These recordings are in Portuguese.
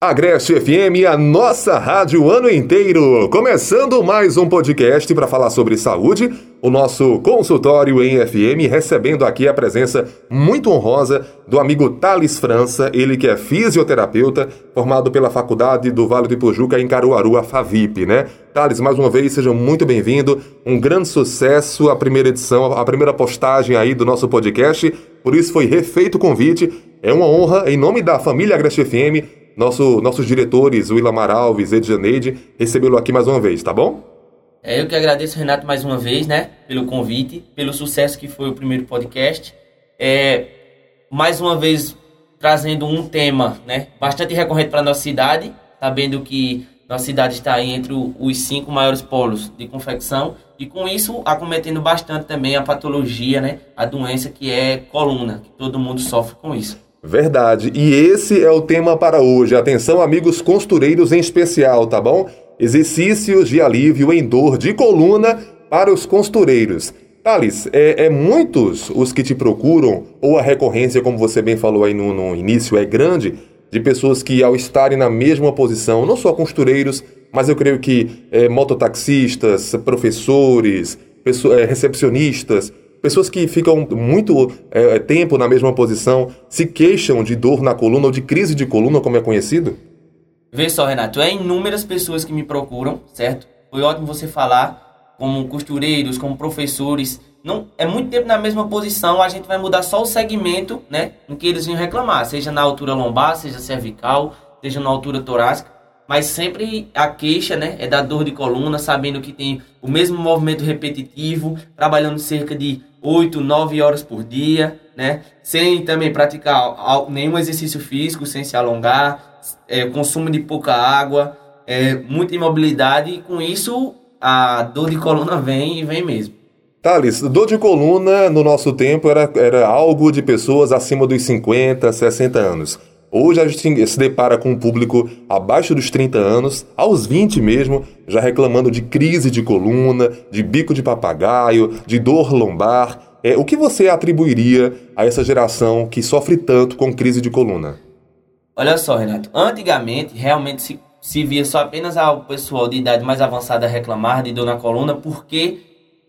Agreste FM, a nossa rádio o ano inteiro. Começando mais um podcast para falar sobre saúde, o nosso consultório em FM, recebendo aqui a presença muito honrosa do amigo Thales França, ele que é fisioterapeuta, formado pela Faculdade do Vale do Ipojuca em Caruaru, a FAVIP, né? Thales, mais uma vez, seja muito bem-vindo. Um grande sucesso a primeira edição, a primeira postagem aí do nosso podcast. Por isso foi refeito o convite. É uma honra, em nome da família Agreste FM, nosso, nossos diretores, o Ilamar Alves, Ed Janeide, recebê-lo aqui mais uma vez, tá bom? É, eu que agradeço, Renato, mais uma vez, né, pelo convite, pelo sucesso que foi o primeiro podcast. É, mais uma vez trazendo um tema, né, bastante recorrente para nossa cidade, sabendo que nossa cidade está entre os cinco maiores polos de confecção e com isso acometendo bastante também a patologia, né, a doença que é coluna, que todo mundo sofre com isso. Verdade. E esse é o tema para hoje. Atenção, amigos costureiros em especial, tá bom? Exercícios de alívio em dor de coluna para os costureiros. Thales, é, é, muitos os que te procuram, ou a recorrência, como você bem falou aí no, no início, é grande, de pessoas que ao estarem na mesma posição, não só costureiros, mas eu creio que é, mototaxistas, professores, é, recepcionistas, Pessoas que ficam muito é, tempo na mesma posição se queixam de dor na coluna ou de crise de coluna, como é conhecido? Vê só, Renato, é inúmeras pessoas que me procuram, certo? Foi ótimo você falar, como costureiros, como professores. Não, é muito tempo na mesma posição, a gente vai mudar só o segmento, né? Em que eles vêm reclamar, seja na altura lombar, seja cervical, seja na altura torácica mas sempre a queixa né, é da dor de coluna, sabendo que tem o mesmo movimento repetitivo, trabalhando cerca de 8, 9 horas por dia, né, sem também praticar nenhum exercício físico, sem se alongar, é, consumo de pouca água, é, muita imobilidade, e com isso a dor de coluna vem e vem mesmo. Thales, dor de coluna no nosso tempo era, era algo de pessoas acima dos 50, 60 anos. Hoje a gente se depara com um público abaixo dos 30 anos, aos 20 mesmo, já reclamando de crise de coluna, de bico de papagaio, de dor lombar. É, o que você atribuiria a essa geração que sofre tanto com crise de coluna? Olha só, Renato. Antigamente, realmente se, se via só apenas ao pessoal de idade mais avançada reclamar de dor na coluna, porque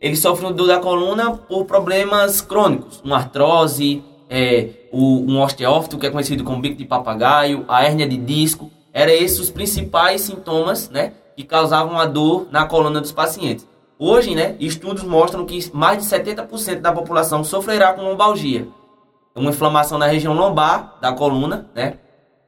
eles sofrem dor da coluna por problemas crônicos, uma artrose, é, o, um osteófito, que é conhecido como bico de papagaio, a hérnia de disco. Eram esses os principais sintomas né, que causavam a dor na coluna dos pacientes. Hoje, né, estudos mostram que mais de 70% da população sofrerá com lombalgia. Uma inflamação na região lombar da coluna, né,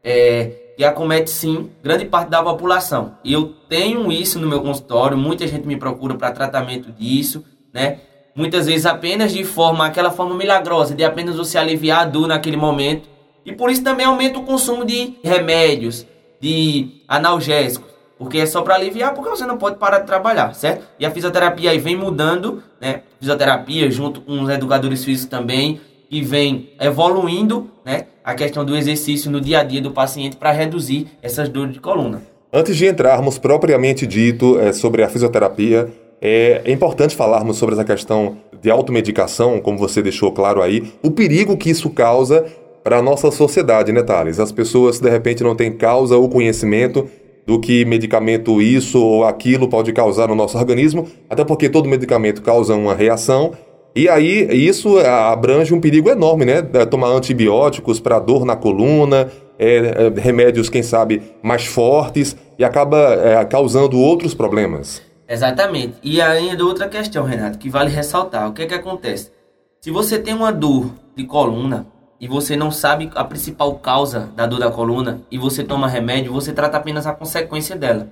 é, que acomete sim grande parte da população. Eu tenho isso no meu consultório, muita gente me procura para tratamento disso, né? Muitas vezes apenas de forma, aquela forma milagrosa, de apenas você aliviar a dor naquele momento. E por isso também aumenta o consumo de remédios, de analgésicos, porque é só para aliviar, porque você não pode parar de trabalhar, certo? E a fisioterapia aí vem mudando, né? Fisioterapia junto com os educadores físicos também, e vem evoluindo, né? A questão do exercício no dia a dia do paciente para reduzir essas dores de coluna. Antes de entrarmos propriamente dito é, sobre a fisioterapia, é, é, importante falarmos sobre essa questão de automedicação, como você deixou claro aí, o perigo que isso causa para a nossa sociedade, né, Thales? As pessoas, de repente, não têm causa ou conhecimento do que medicamento isso ou aquilo pode causar no nosso organismo, até porque todo medicamento causa uma reação, e aí isso abrange um perigo enorme, né? É, tomar antibióticos para dor na coluna, é, é, remédios, quem sabe, mais fortes, e acaba é, causando outros problemas. Exatamente. E ainda outra questão, Renato, que vale ressaltar. O que é que acontece? Se você tem uma dor de coluna e você não sabe a principal causa da dor da coluna e você toma remédio, você trata apenas a consequência dela.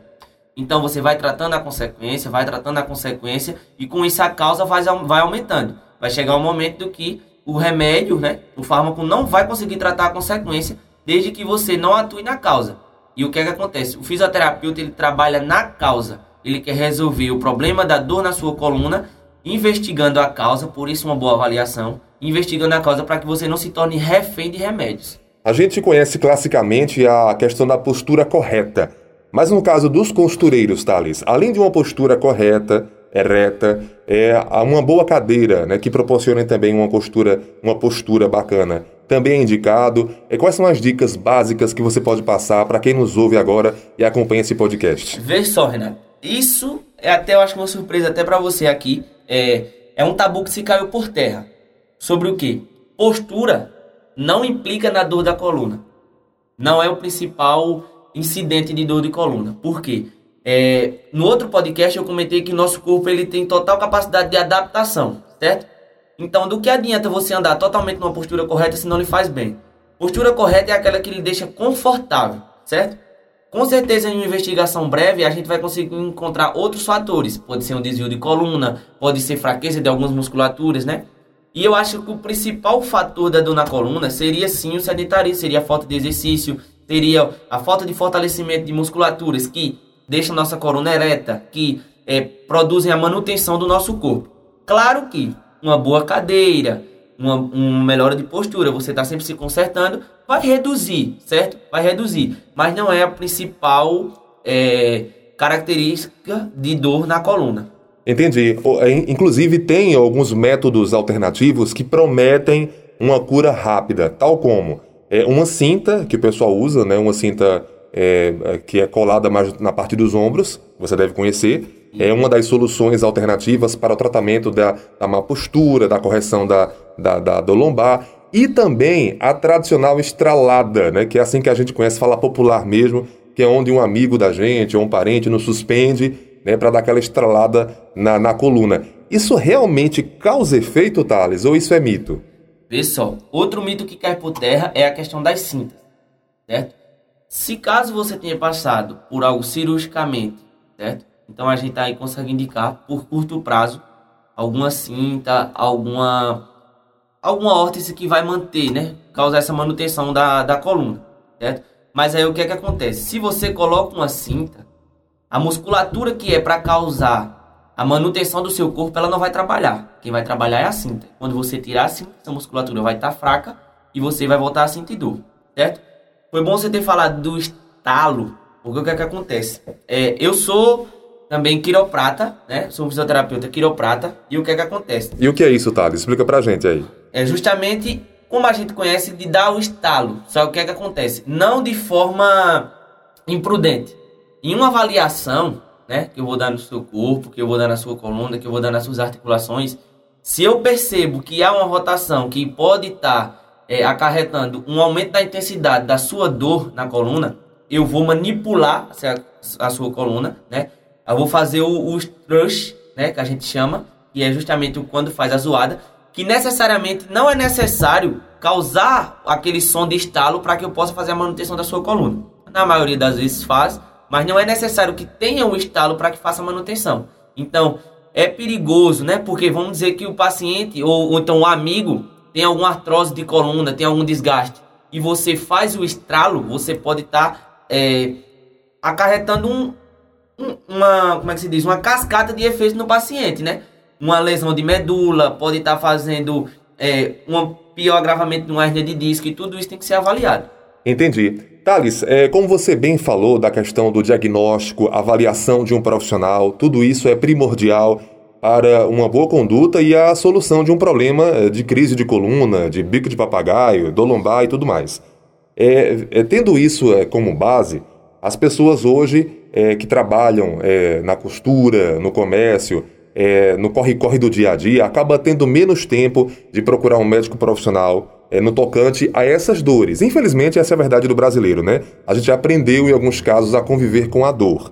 Então você vai tratando a consequência, vai tratando a consequência e com isso a causa vai, vai aumentando. Vai chegar um momento do que o remédio, né, o fármaco não vai conseguir tratar a consequência desde que você não atue na causa. E o que é que acontece? O fisioterapeuta ele trabalha na causa ele quer resolver o problema da dor na sua coluna, investigando a causa, por isso uma boa avaliação, investigando a causa para que você não se torne refém de remédios. A gente conhece classicamente a questão da postura correta, mas no caso dos costureiros, Thales, além de uma postura correta, ereta, é, uma boa cadeira, né, que proporcione também uma postura, uma postura bacana, também é indicado. E quais são as dicas básicas que você pode passar para quem nos ouve agora e acompanha esse podcast? Vê só, Renato. Isso é até, eu acho uma surpresa até para você aqui. É, é um tabu que se caiu por terra. Sobre o que? Postura não implica na dor da coluna. Não é o principal incidente de dor de coluna. Por quê? É, no outro podcast eu comentei que nosso corpo ele tem total capacidade de adaptação, certo? Então, do que adianta você andar totalmente numa postura correta se não lhe faz bem? Postura correta é aquela que lhe deixa confortável, certo? Com certeza, em uma investigação breve, a gente vai conseguir encontrar outros fatores. Pode ser um desvio de coluna, pode ser fraqueza de algumas musculaturas, né? E eu acho que o principal fator da dor na coluna seria sim o sedentarismo, seria a falta de exercício, seria a falta de fortalecimento de musculaturas que deixam nossa coluna ereta, que é, produzem a manutenção do nosso corpo. Claro que uma boa cadeira, uma, uma melhora de postura, você está sempre se consertando, vai reduzir, certo? Vai reduzir, mas não é a principal é, característica de dor na coluna. Entendi. É, inclusive, tem alguns métodos alternativos que prometem uma cura rápida, tal como é, uma cinta que o pessoal usa, né? Uma cinta é, é que é colada mais na parte dos ombros, você deve conhecer. É uma das soluções alternativas para o tratamento da, da má postura, da correção da, da, da, do lombar. E também a tradicional estralada, né? Que é assim que a gente conhece, fala popular mesmo, que é onde um amigo da gente ou um parente nos suspende né, para dar aquela estralada na, na coluna. Isso realmente causa efeito, Thales, ou isso é mito? Vê só, outro mito que cai por terra é a questão das cintas, certo? Se caso você tenha passado por algo cirurgicamente, certo? Então a gente aí consegue indicar por curto prazo alguma cinta, alguma alguma órtese que vai manter, né? Causar essa manutenção da, da coluna, certo? Mas aí o que é que acontece? Se você coloca uma cinta, a musculatura que é para causar a manutenção do seu corpo, ela não vai trabalhar. Quem vai trabalhar é a cinta. Quando você tirar a cinta, essa musculatura vai estar tá fraca e você vai voltar a sentir dor, certo? Foi bom você ter falado do estalo, porque o que é que acontece? É, eu sou também quiroprata, né? Sou um fisioterapeuta quiroprata. E o que é que acontece? E o que é isso, Thales? Explica pra gente aí. É justamente como a gente conhece de dar o estalo. Só o que é que acontece? Não de forma imprudente. Em uma avaliação, né, que eu vou dar no seu corpo, que eu vou dar na sua coluna, que eu vou dar nas suas articulações, se eu percebo que há uma rotação que pode estar tá, é, acarretando um aumento da intensidade da sua dor na coluna, eu vou manipular a, a sua coluna, né? Eu vou fazer o, o thrush, né, que a gente chama, que é justamente quando faz a zoada, que necessariamente não é necessário causar aquele som de estalo para que eu possa fazer a manutenção da sua coluna. Na maioria das vezes faz, mas não é necessário que tenha um estalo para que faça manutenção. Então, é perigoso, né? Porque vamos dizer que o paciente ou, ou então o amigo tem alguma artrose de coluna, tem algum desgaste, e você faz o estralo, você pode estar tá, é, acarretando um, um, uma, como é que se diz, uma cascata de efeitos no paciente, né? Uma lesão de medula, pode estar tá fazendo é, um pior agravamento de uma hernia de disco, e tudo isso tem que ser avaliado. Entendi. Thales, é, como você bem falou da questão do diagnóstico, avaliação de um profissional, tudo isso é primordial para uma boa conduta e a solução de um problema é, de crise de coluna, de bico de papagaio, do lombar e tudo mais. É, é, tendo isso é, como base, as pessoas hoje é, que trabalham é, na costura, no comércio, no corre-corre do dia a dia, acaba tendo menos tempo de procurar um médico profissional é, no tocante a essas dores. Infelizmente, essa é a verdade do brasileiro, né? A gente aprendeu, em alguns casos, a conviver com a dor.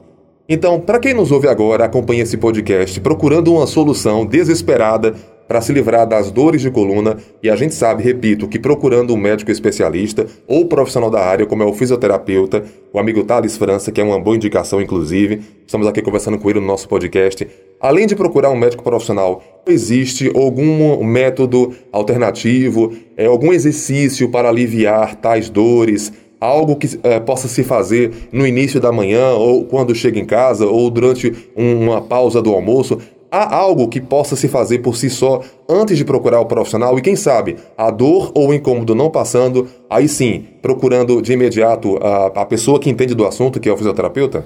Então, para quem nos ouve agora, acompanha esse podcast procurando uma solução desesperada para se livrar das dores de coluna, e a gente sabe, repito, que procurando um médico especialista ou profissional da área, como é o fisioterapeuta, o amigo Thales França, que é uma boa indicação, inclusive, estamos aqui conversando com ele no nosso podcast. Além de procurar um médico profissional, existe algum método alternativo, é, algum exercício para aliviar tais dores? algo que é, possa se fazer no início da manhã, ou quando chega em casa, ou durante uma pausa do almoço, há algo que possa se fazer por si só antes de procurar o profissional e quem sabe a dor ou o incômodo não passando, aí sim, procurando de imediato a, a pessoa que entende do assunto, que é o fisioterapeuta?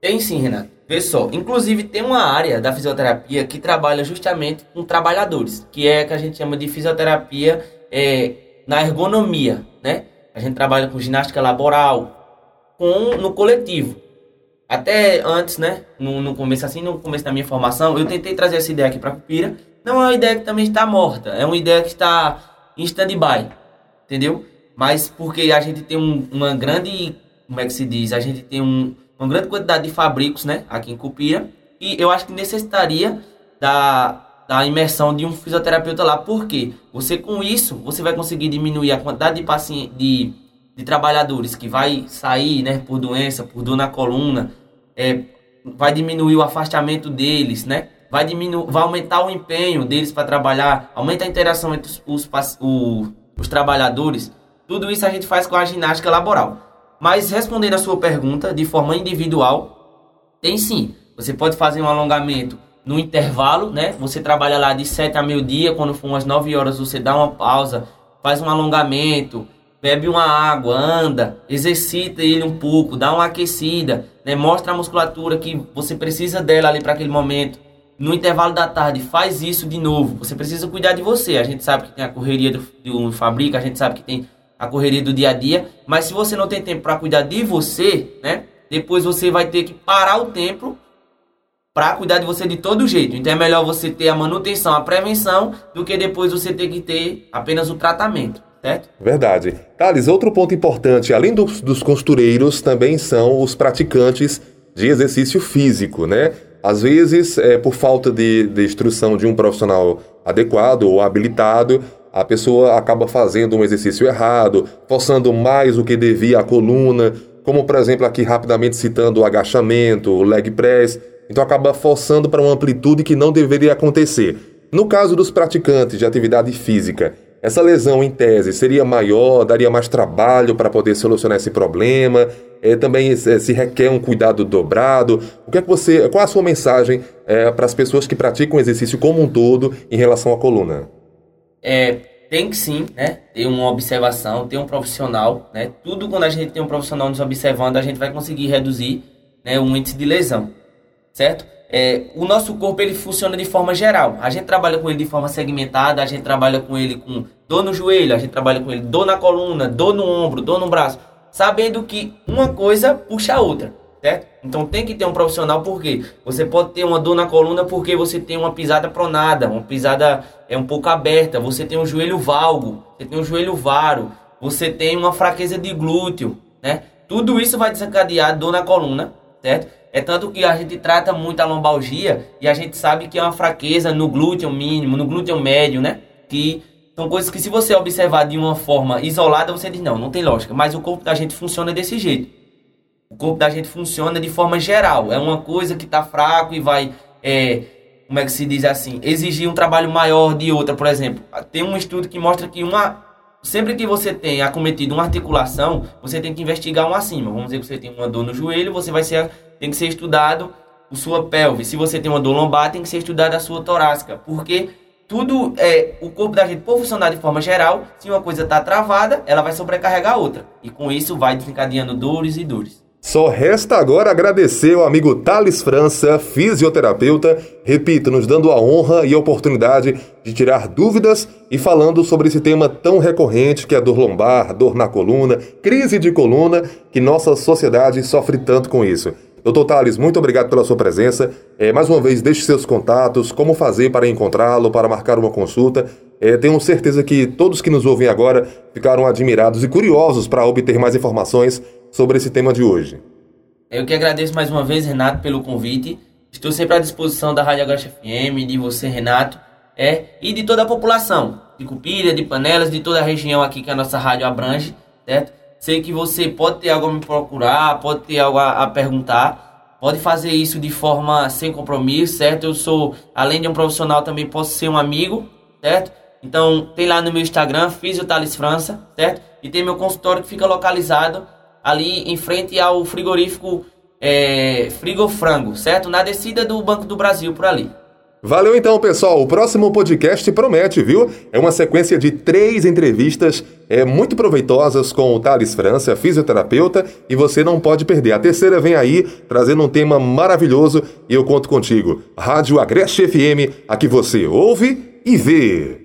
Tem sim, Renato. Vê só, inclusive tem uma área da fisioterapia que trabalha justamente com trabalhadores, que é que a gente chama de fisioterapia é, na ergonomia, né? A gente trabalha com ginástica laboral, com no coletivo. Até antes, né? No, no começo, assim, no começo da minha formação, eu tentei trazer essa ideia aqui para Cupira. Não é uma ideia que também está morta, é uma ideia que está em stand-by, entendeu? Mas porque a gente tem um, uma grande, como é que se diz? A gente tem um, uma grande quantidade de fabricos, né? Aqui em Cupira. E eu acho que necessitaria da, da imersão de um fisioterapeuta lá. Porque você com isso, você vai conseguir diminuir a quantidade de pacientes, de, de trabalhadores que vai sair, né? Por doença, por dor na coluna. É, vai diminuir o afastamento deles, né? Vai, diminuir, vai aumentar o empenho deles para trabalhar, aumenta a interação entre os, os, os, os trabalhadores. Tudo isso a gente faz com a ginástica laboral. Mas respondendo a sua pergunta de forma individual, tem sim. Você pode fazer um alongamento no intervalo, né? Você trabalha lá de 7 a meio-dia, quando for umas 9 horas você dá uma pausa, faz um alongamento, bebe uma água, anda, exercita ele um pouco, dá uma aquecida, né? Mostra a musculatura que você precisa dela ali para aquele momento. No intervalo da tarde, faz isso de novo. Você precisa cuidar de você. A gente sabe que tem a correria do, do fábrica, a gente sabe que tem a correria do dia a dia, mas se você não tem tempo para cuidar de você, né? Depois você vai ter que parar o tempo para cuidar de você de todo jeito. Então é melhor você ter a manutenção, a prevenção, do que depois você ter que ter apenas o tratamento. Certo? Verdade. Thales, outro ponto importante, além dos, dos costureiros, também são os praticantes de exercício físico, né? Às vezes, é, por falta de, de instrução de um profissional adequado ou habilitado, a pessoa acaba fazendo um exercício errado, forçando mais o que devia a coluna, como por exemplo aqui rapidamente citando o agachamento, o leg press, então acaba forçando para uma amplitude que não deveria acontecer. No caso dos praticantes de atividade física, essa lesão em tese seria maior, daria mais trabalho para poder solucionar esse problema, é, também é, se requer um cuidado dobrado. O que é que você, qual a sua mensagem é, para as pessoas que praticam o exercício como um todo em relação à coluna? É, tem que sim, né? Ter uma observação, ter um profissional, né? Tudo quando a gente tem um profissional nos observando, a gente vai conseguir reduzir né, o índice de lesão, certo? É, o nosso corpo ele funciona de forma geral. A gente trabalha com ele de forma segmentada, a gente trabalha com ele com dor no joelho, a gente trabalha com ele dor na coluna, dor no ombro, dor no braço, sabendo que uma coisa puxa a outra certo? Então tem que ter um profissional porque você pode ter uma dor na coluna porque você tem uma pisada pronada, uma pisada é um pouco aberta, você tem um joelho valgo, você tem um joelho varo, você tem uma fraqueza de glúteo, né? Tudo isso vai desencadear dor na coluna, certo? É tanto que a gente trata muito a lombalgia e a gente sabe que é uma fraqueza no glúteo mínimo, no glúteo médio, né? Que são coisas que se você observar de uma forma isolada, você diz, não, não tem lógica. Mas o corpo da gente funciona desse jeito. O corpo da gente funciona de forma geral. É uma coisa que está fraco e vai, é, como é que se diz assim, exigir um trabalho maior de outra. Por exemplo, tem um estudo que mostra que uma sempre que você tem acometido uma articulação, você tem que investigar um acima. Vamos dizer que você tem uma dor no joelho, você vai ser tem que ser estudado o sua pelve. Se você tem uma dor lombar, tem que ser estudada a sua torácica, porque tudo é o corpo da gente por funcionar de forma geral, se uma coisa está travada, ela vai sobrecarregar a outra. E com isso vai desencadeando dores e dores. Só resta agora agradecer ao amigo Thales França, fisioterapeuta, repito, nos dando a honra e a oportunidade de tirar dúvidas e falando sobre esse tema tão recorrente que é a dor lombar, dor na coluna, crise de coluna, que nossa sociedade sofre tanto com isso. Doutor Thales, muito obrigado pela sua presença. É, mais uma vez, deixe seus contatos, como fazer para encontrá-lo, para marcar uma consulta. É, tenho certeza que todos que nos ouvem agora ficaram admirados e curiosos para obter mais informações sobre esse tema de hoje. Eu que agradeço mais uma vez, Renato, pelo convite. Estou sempre à disposição da Rádio Agacha FM, de você, Renato, é, e de toda a população, de Cupira, de Panelas, de toda a região aqui que a nossa rádio abrange, certo? Sei que você pode ter algo a me procurar, pode ter algo a, a perguntar, pode fazer isso de forma sem compromisso, certo? Eu sou, além de um profissional, também posso ser um amigo, certo? Então, tem lá no meu Instagram, Thales França, certo? E tem meu consultório que fica localizado ali em frente ao frigorífico é, Frigofrango, certo? Na descida do Banco do Brasil, por ali. Valeu então, pessoal. O próximo podcast promete, viu? É uma sequência de três entrevistas é, muito proveitosas com o Thales França, fisioterapeuta, e você não pode perder. A terceira vem aí, trazendo um tema maravilhoso, e eu conto contigo. Rádio Agreste FM, aqui você ouve e vê.